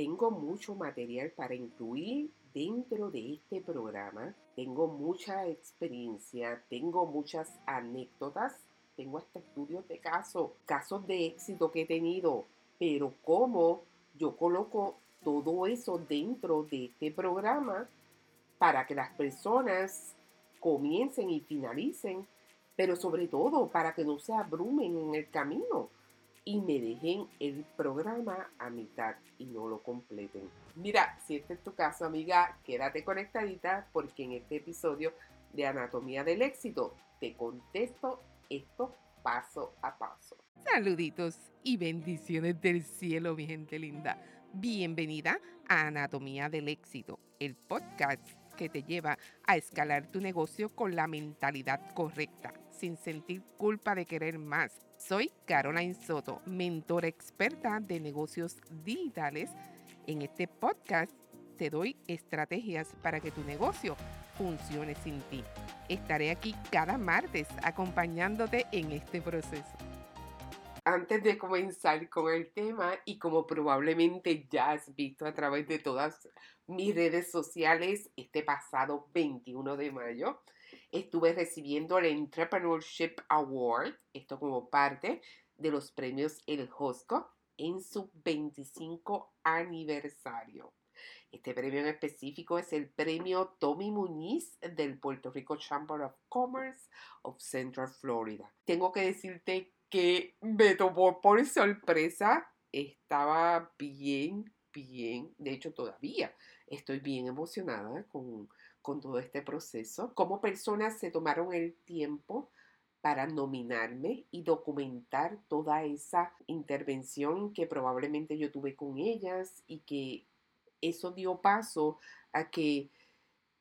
tengo mucho material para incluir dentro de este programa. Tengo mucha experiencia, tengo muchas anécdotas, tengo hasta estudios de casos, casos de éxito que he tenido, pero cómo yo coloco todo eso dentro de este programa para que las personas comiencen y finalicen, pero sobre todo para que no se abrumen en el camino y me dejen el programa a mitad y no lo completen. Mira, si este es tu caso, amiga, quédate conectadita porque en este episodio de Anatomía del Éxito te contesto esto paso a paso. Saluditos y bendiciones del cielo, mi gente linda. Bienvenida a Anatomía del Éxito, el podcast que te lleva a escalar tu negocio con la mentalidad correcta, sin sentir culpa de querer más. Soy Caroline Soto, mentora experta de negocios digitales. En este podcast te doy estrategias para que tu negocio funcione sin ti. Estaré aquí cada martes acompañándote en este proceso. Antes de comenzar con el tema, y como probablemente ya has visto a través de todas mis redes sociales, este pasado 21 de mayo estuve recibiendo el Entrepreneurship Award, esto como parte de los premios El Josco en su 25 aniversario. Este premio en específico es el premio Tommy Muñiz del Puerto Rico Chamber of Commerce of Central Florida. Tengo que decirte que me tomó por sorpresa. Estaba bien, bien, de hecho todavía estoy bien emocionada con, con todo este proceso. Como personas se tomaron el tiempo para nominarme y documentar toda esa intervención que probablemente yo tuve con ellas y que eso dio paso a que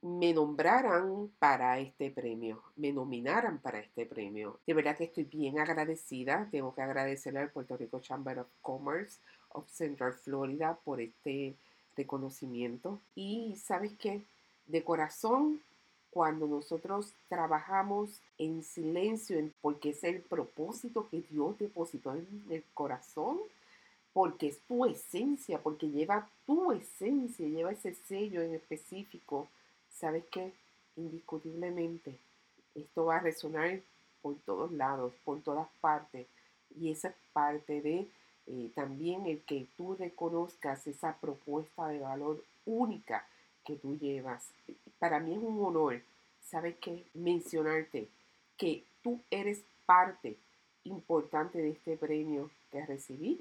me nombraran para este premio, me nominaran para este premio. De verdad que estoy bien agradecida. Tengo que agradecerle al Puerto Rico Chamber of Commerce of Central Florida por este reconocimiento. Y sabes qué, de corazón, cuando nosotros trabajamos en silencio, porque es el propósito que Dios depositó en el corazón, porque es tu esencia, porque lleva tu esencia, lleva ese sello en específico, ¿sabes qué? Indiscutiblemente, esto va a resonar por todos lados, por todas partes. Y esa es parte de eh, también el que tú reconozcas esa propuesta de valor única que tú llevas. Para mí es un honor, ¿sabes qué? Mencionarte que tú eres parte importante de este premio que recibí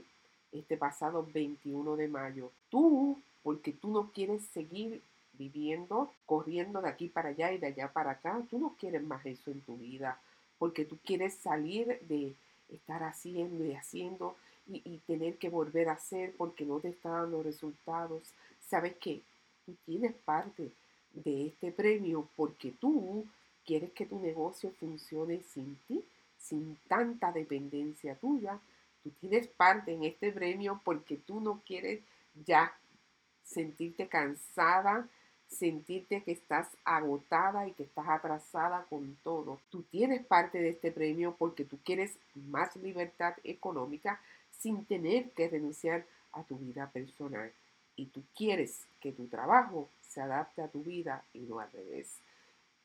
este pasado 21 de mayo. Tú, porque tú no quieres seguir viviendo, corriendo de aquí para allá y de allá para acá, tú no quieres más eso en tu vida, porque tú quieres salir de estar haciendo y haciendo y, tener que volver a hacer porque no te está dando resultados. Sabes que tú tienes parte de este premio porque tú quieres que tu negocio funcione sin ti, sin tanta dependencia tuya, Tú tienes parte en este premio porque tú no quieres ya sentirte cansada, sentirte que estás agotada y que estás atrasada con todo. Tú tienes parte de este premio porque tú quieres más libertad económica sin tener que renunciar a tu vida personal. Y tú quieres que tu trabajo se adapte a tu vida y no al revés.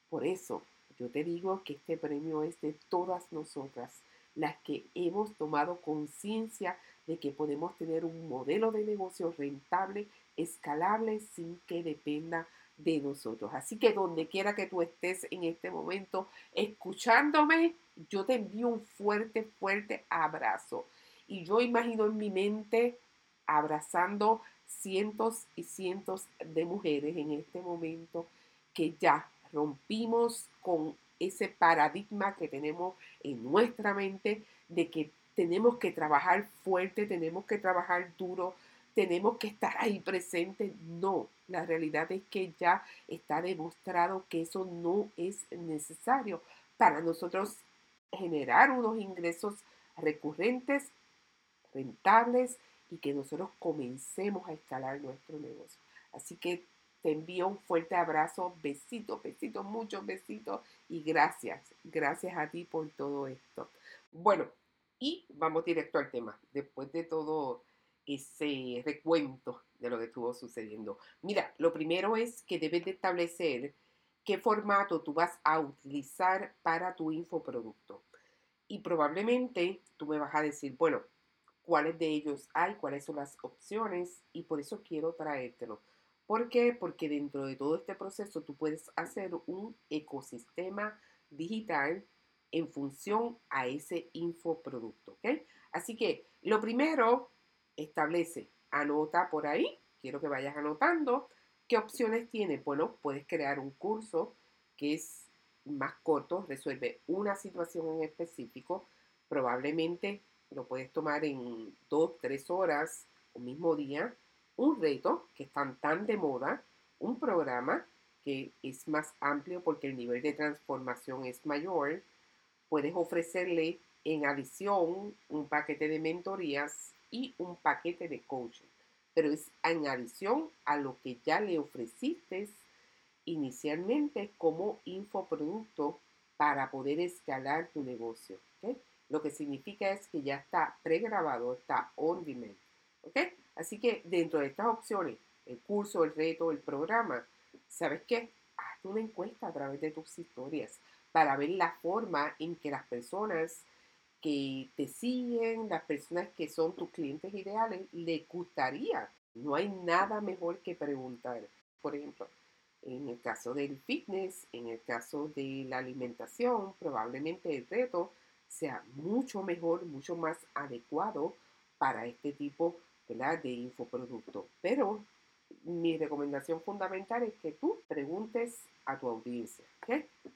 Por eso yo te digo que este premio es de todas nosotras las que hemos tomado conciencia de que podemos tener un modelo de negocio rentable, escalable, sin que dependa de nosotros. Así que donde quiera que tú estés en este momento escuchándome, yo te envío un fuerte, fuerte abrazo. Y yo imagino en mi mente abrazando cientos y cientos de mujeres en este momento que ya rompimos con ese paradigma que tenemos en nuestra mente de que tenemos que trabajar fuerte, tenemos que trabajar duro, tenemos que estar ahí presente. No, la realidad es que ya está demostrado que eso no es necesario para nosotros generar unos ingresos recurrentes, rentables y que nosotros comencemos a escalar nuestro negocio. Así que te envío un fuerte abrazo, besitos, besitos, muchos besitos y gracias, gracias a ti por todo esto. Bueno, y vamos directo al tema. Después de todo ese recuento de lo que estuvo sucediendo. Mira, lo primero es que debes de establecer qué formato tú vas a utilizar para tu infoproducto. Y probablemente tú me vas a decir, bueno, cuáles de ellos hay, cuáles son las opciones y por eso quiero traértelo. ¿Por qué? Porque dentro de todo este proceso tú puedes hacer un ecosistema digital en función a ese infoproducto. ¿ok? Así que lo primero, establece, anota por ahí, quiero que vayas anotando qué opciones tienes. Bueno, puedes crear un curso que es más corto, resuelve una situación en específico, probablemente lo puedes tomar en dos, tres horas o mismo día, un reto que están tan de moda, un programa que es más amplio porque el nivel de transformación es mayor, puedes ofrecerle en adición un paquete de mentorías y un paquete de coaching, pero es en adición a lo que ya le ofreciste inicialmente como infoproducto para poder escalar tu negocio. Lo que significa es que ya está pregrabado, está on demand. Así que dentro de estas opciones, el curso, el reto, el programa, ¿sabes qué? Hazte una encuesta a través de tus historias para ver la forma en que las personas que te siguen, las personas que son tus clientes ideales, les gustaría. No hay nada mejor que preguntar. Por ejemplo, en el caso del fitness, en el caso de la alimentación, probablemente el reto sea mucho mejor, mucho más adecuado para este tipo de infoproducto. Pero mi recomendación fundamental es que tú preguntes a tu audiencia.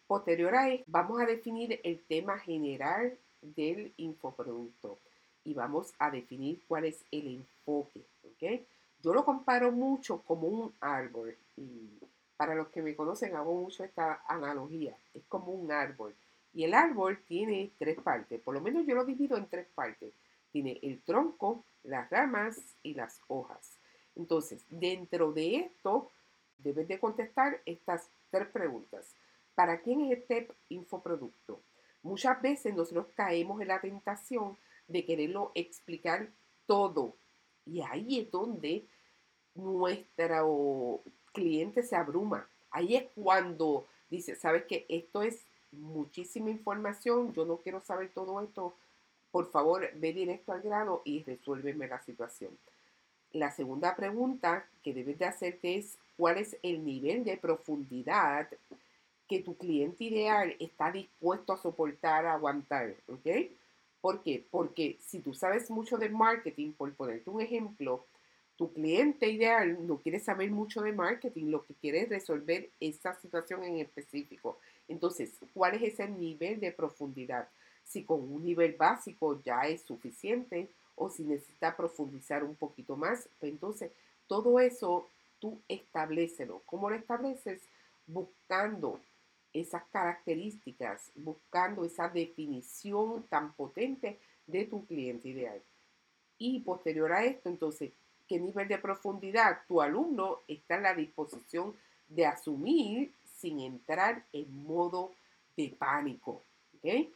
Posterior a esto, vamos a definir el tema general del infoproducto y vamos a definir cuál es el enfoque. Yo lo comparo mucho como un árbol para los que me conocen, hago mucho esta analogía. Es como un árbol. Y el árbol tiene tres partes. Por lo menos yo lo divido en tres partes. Tiene el tronco, las ramas y las hojas. Entonces, dentro de esto, debes de contestar estas tres preguntas. ¿Para quién es este infoproducto? Muchas veces nosotros caemos en la tentación de quererlo explicar todo. Y ahí es donde nuestro cliente se abruma. Ahí es cuando dice, sabes que esto es muchísima información, yo no quiero saber todo esto, por favor ve directo al grano y resuélveme la situación. La segunda pregunta que debes de hacerte es cuál es el nivel de profundidad que tu cliente ideal está dispuesto a soportar, a aguantar, ¿ok? ¿Por qué? Porque si tú sabes mucho de marketing, por ponerte un ejemplo, tu cliente ideal no quiere saber mucho de marketing, lo que quiere es resolver esa situación en específico. Entonces, ¿cuál es ese nivel de profundidad? Si con un nivel básico ya es suficiente o si necesita profundizar un poquito más, pues entonces todo eso tú establecelo. ¿Cómo lo estableces? Buscando esas características, buscando esa definición tan potente de tu cliente ideal. Y posterior a esto, entonces, qué nivel de profundidad tu alumno está en la disposición de asumir sin entrar en modo de pánico. ¿ok?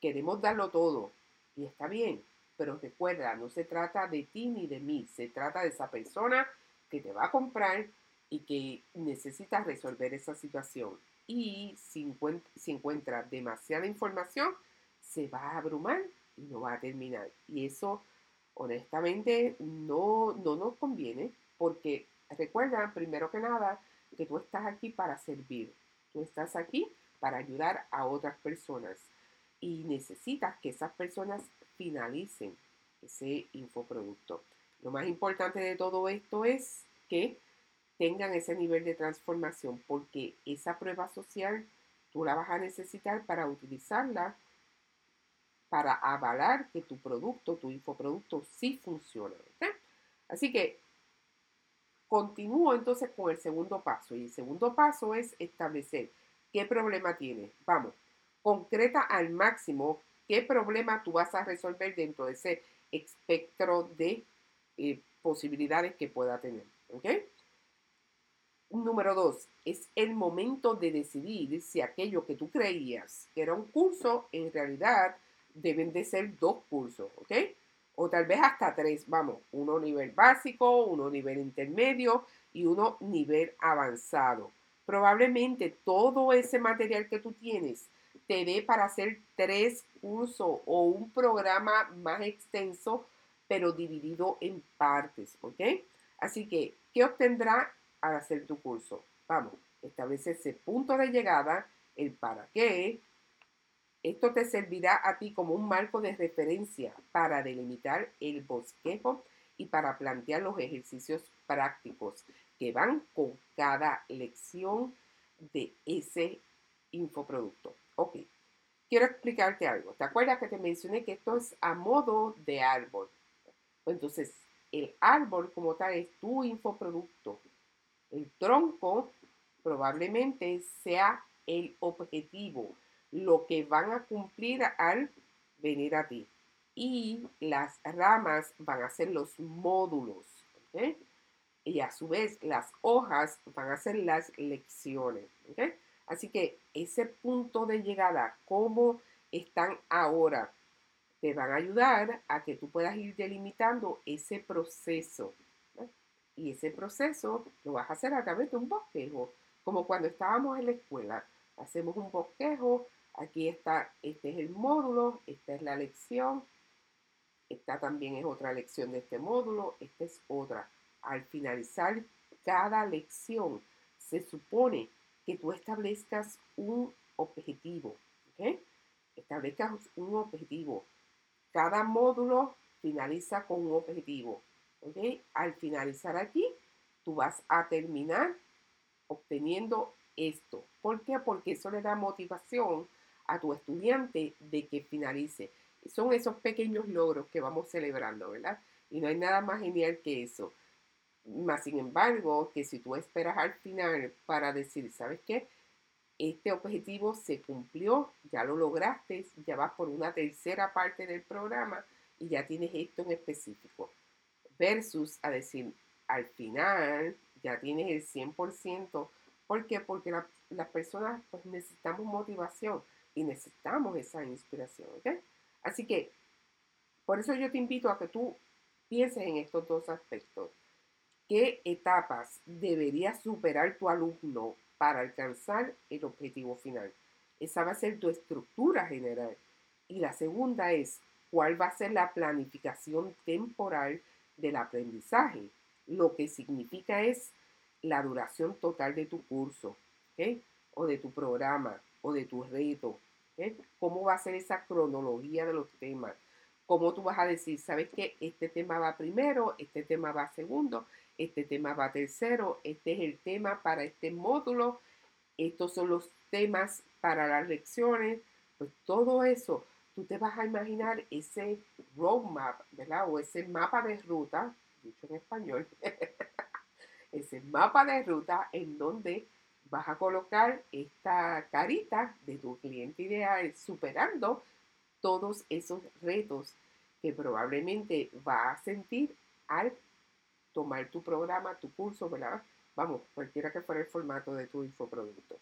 Queremos darlo todo y está bien, pero recuerda, no se trata de ti ni de mí, se trata de esa persona que te va a comprar y que necesita resolver esa situación. Y si, encuentra, si encuentra demasiada información, se va a abrumar y no va a terminar. Y eso honestamente no, no nos conviene porque recuerda, primero que nada, que tú estás aquí para servir. Tú estás aquí para ayudar a otras personas y necesitas que esas personas finalicen ese infoproducto. Lo más importante de todo esto es que tengan ese nivel de transformación porque esa prueba social tú la vas a necesitar para utilizarla para avalar que tu producto, tu infoproducto sí funciona. Así que continúo entonces con el segundo paso. Y el segundo paso es establecer qué problema tienes. Vamos, concreta al máximo qué problema tú vas a resolver dentro de ese espectro de eh, posibilidades que pueda tener. ¿Ok? Número dos, es el momento de decidir si aquello que tú creías que era un curso en realidad deben de ser dos cursos, ¿ok? O tal vez hasta tres, vamos, uno nivel básico, uno nivel intermedio y uno nivel avanzado. Probablemente todo ese material que tú tienes te dé para hacer tres cursos o un programa más extenso, pero dividido en partes, ¿ok? Así que, ¿qué obtendrá al hacer tu curso? Vamos, establece ese punto de llegada, el para qué, esto te servirá a ti como un marco de referencia para delimitar el bosquejo y para plantear los ejercicios prácticos que van con cada lección de ese infoproducto. Ok, quiero explicarte algo. ¿Te acuerdas que te mencioné que esto es a modo de árbol? Entonces, el árbol como tal es tu infoproducto. El tronco probablemente sea el objetivo lo que van a cumplir al venir a ti. Y las ramas van a ser los módulos. Y a su vez las hojas van a ser las lecciones. Así que ese punto de llegada, cómo están ahora, te van a ayudar a que tú puedas ir delimitando ese proceso. Y ese proceso lo vas a hacer a través de un bosquejo, como cuando estábamos en la escuela. Hacemos un bosquejo Aquí está, este es el módulo, esta es la lección, esta también es otra lección de este módulo, esta es otra. Al finalizar cada lección, se supone que tú establezcas un objetivo, ¿ok? Establezcas un objetivo. Cada módulo finaliza con un objetivo, ¿ok? Al finalizar aquí, tú vas a terminar obteniendo esto. ¿Por qué? Porque eso le da motivación a tu estudiante de que finalice. Son esos pequeños logros que vamos celebrando, ¿verdad? Y no hay nada más genial que eso. Más sin embargo, que si tú esperas al final para decir, ¿sabes qué? Este objetivo se cumplió, ya lo lograste, ya vas por una tercera parte del programa y ya tienes esto en específico. Versus a decir, al final ya tienes el 100%. ¿Por qué? Porque las personas pues necesitamos motivación y necesitamos esa inspiración. ¿ok? Así que, por eso yo te invito a que tú pienses en estos dos aspectos. ¿Qué etapas debería superar tu alumno para alcanzar el objetivo final? Esa va a ser tu estructura general. Y la segunda es, ¿cuál va a ser la planificación temporal del aprendizaje? Lo que significa es la duración total de tu curso, ¿ok? O de tu programa, o de tu reto. ¿eh? ¿Cómo va a ser esa cronología de los temas? ¿Cómo tú vas a decir, sabes que este tema va primero, este tema va segundo, este tema va tercero, este es el tema para este módulo, estos son los temas para las lecciones? Pues todo eso, tú te vas a imaginar ese roadmap, ¿verdad? O ese mapa de ruta, dicho en español, ese mapa de ruta en donde vas a colocar esta carita de tu cliente ideal superando todos esos retos que probablemente va a sentir al tomar tu programa, tu curso, ¿verdad? Vamos, cualquiera que fuera el formato de tu infoproducto.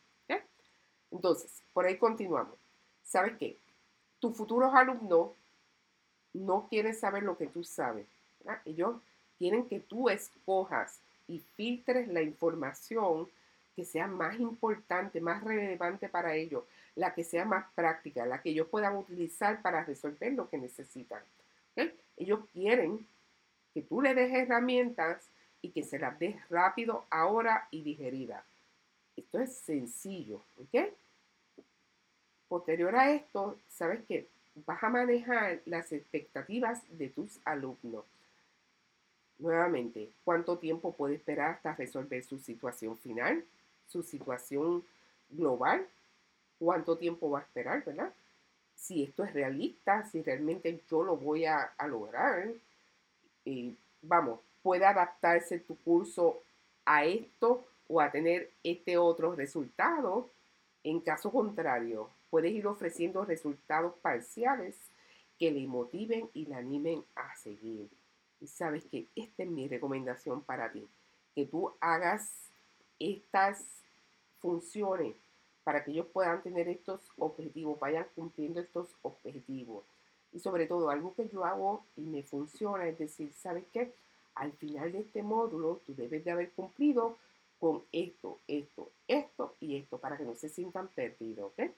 Entonces, por ahí continuamos. ¿Sabes qué? Tus futuros alumnos no quieren saber lo que tú sabes. Ellos quieren que tú escojas y filtres la información que sea más importante, más relevante para ellos, la que sea más práctica, la que ellos puedan utilizar para resolver lo que necesitan. Ellos quieren que tú le des herramientas y que se las des rápido, ahora y digerida. Esto es sencillo, ¿ok? Posterior a esto, sabes que vas a manejar las expectativas de tus alumnos. Nuevamente, ¿cuánto tiempo puede esperar hasta resolver su situación final? Su situación global, cuánto tiempo va a esperar, ¿verdad? Si esto es realista, si realmente yo lo voy a, lograr, y vamos, puede adaptarse tu curso a esto o a tener este otro resultado. En caso contrario, puedes ir ofreciendo resultados parciales que le motiven y le animen a seguir. Y sabes que esta es mi recomendación para ti, que tú hagas estas funcione para que ellos puedan tener estos objetivos, vayan cumpliendo estos objetivos. Y sobre todo, algo que yo hago y me funciona es decir, ¿sabes qué? Al final de este módulo, tú debes de haber cumplido con esto, esto, esto y esto, para que no se sientan perdidos, ¿ok?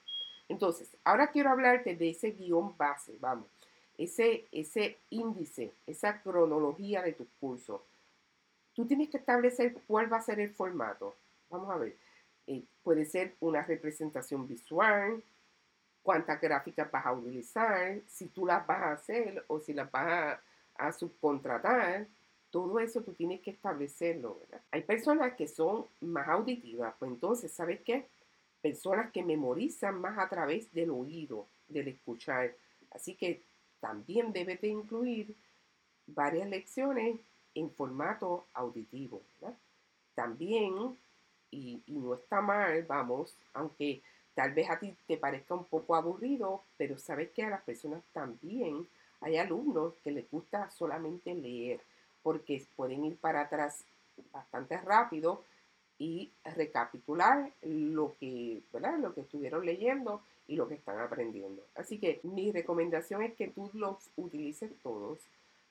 Entonces, ahora quiero hablarte de ese guion base, vamos, ese, ese índice, esa cronología de tu curso. Tú tienes que establecer cuál va a ser el formato. Vamos a ver. Eh, puede ser una representación visual, cuántas gráficas vas a utilizar, si tú las vas a hacer o si las vas a, subcontratar. Todo eso tú tienes que establecerlo, Hay personas que son más auditivas, pues entonces, ¿sabes qué? Personas que memorizan más a través del oído, del escuchar. Así que también debes de incluir varias lecciones en formato auditivo. También, y, no está mal, vamos, aunque Tal vez a ti te parezca un poco aburrido, pero sabes que a las personas también hay alumnos que les gusta solamente leer, porque pueden ir para atrás bastante rápido y recapitular lo que, ¿verdad? lo que estuvieron leyendo y lo que están aprendiendo. Así que mi recomendación es que tú los utilices todos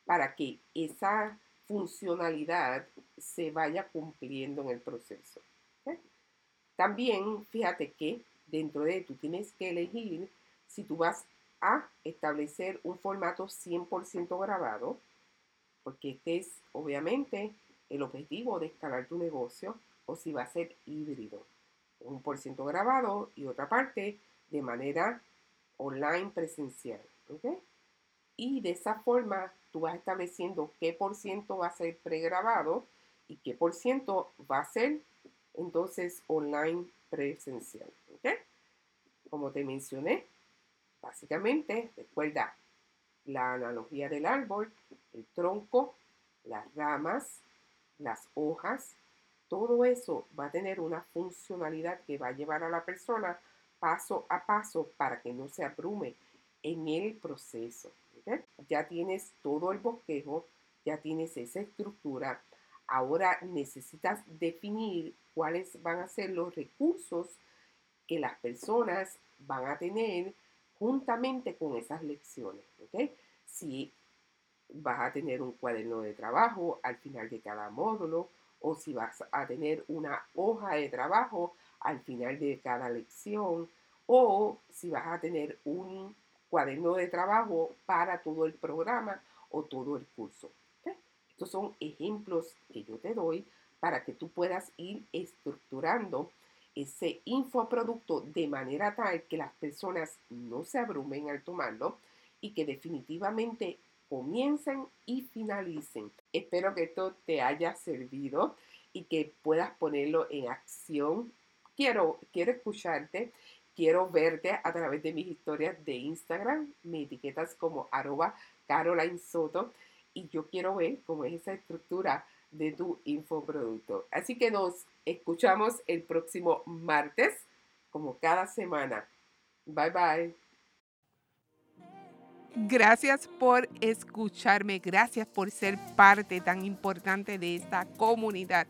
para que esa funcionalidad se vaya cumpliendo en el proceso. También fíjate que dentro de tú tienes que elegir si tú vas a establecer un formato 100% grabado, porque este es obviamente el objetivo de escalar tu negocio, o si va a ser híbrido, un por ciento grabado y otra parte de manera online presencial. Y de esa forma tú vas estableciendo qué por ciento va a ser pregrabado y qué por ciento va a ser entonces online presencial. Como te mencioné, básicamente, recuerda la analogía del árbol, el tronco, las ramas, las hojas, todo eso va a tener una funcionalidad que va a llevar a la persona paso a paso para que no se abrume en el proceso. Ya tienes todo el bosquejo, ya tienes esa estructura. Ahora necesitas definir cuáles van a ser los recursos que las personas van a tener juntamente con esas lecciones. Si vas a tener un cuaderno de trabajo al final de cada módulo o si vas a tener una hoja de trabajo al final de cada lección o si vas a tener un cuaderno de trabajo para todo el programa o todo el curso. Estos son ejemplos que yo te doy para que tú puedas ir estructurando ese infoproducto de manera tal que las personas no se abrumen al tomarlo y que definitivamente comiencen y finalicen. Espero que esto te haya servido y que puedas ponerlo en acción. Quiero, quiero escucharte, quiero verte a través de mis historias de Instagram, me etiquetas como arroba Caroline Soto y yo quiero ver cómo es esa estructura de tu infoproducto. Así que nos escuchamos el próximo martes, como cada semana. Bye bye. Gracias por escucharme, gracias por ser parte tan importante de esta comunidad.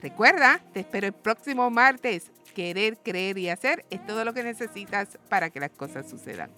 Recuerda, te espero el próximo martes. Querer, creer y hacer es todo lo que necesitas para que las cosas sucedan.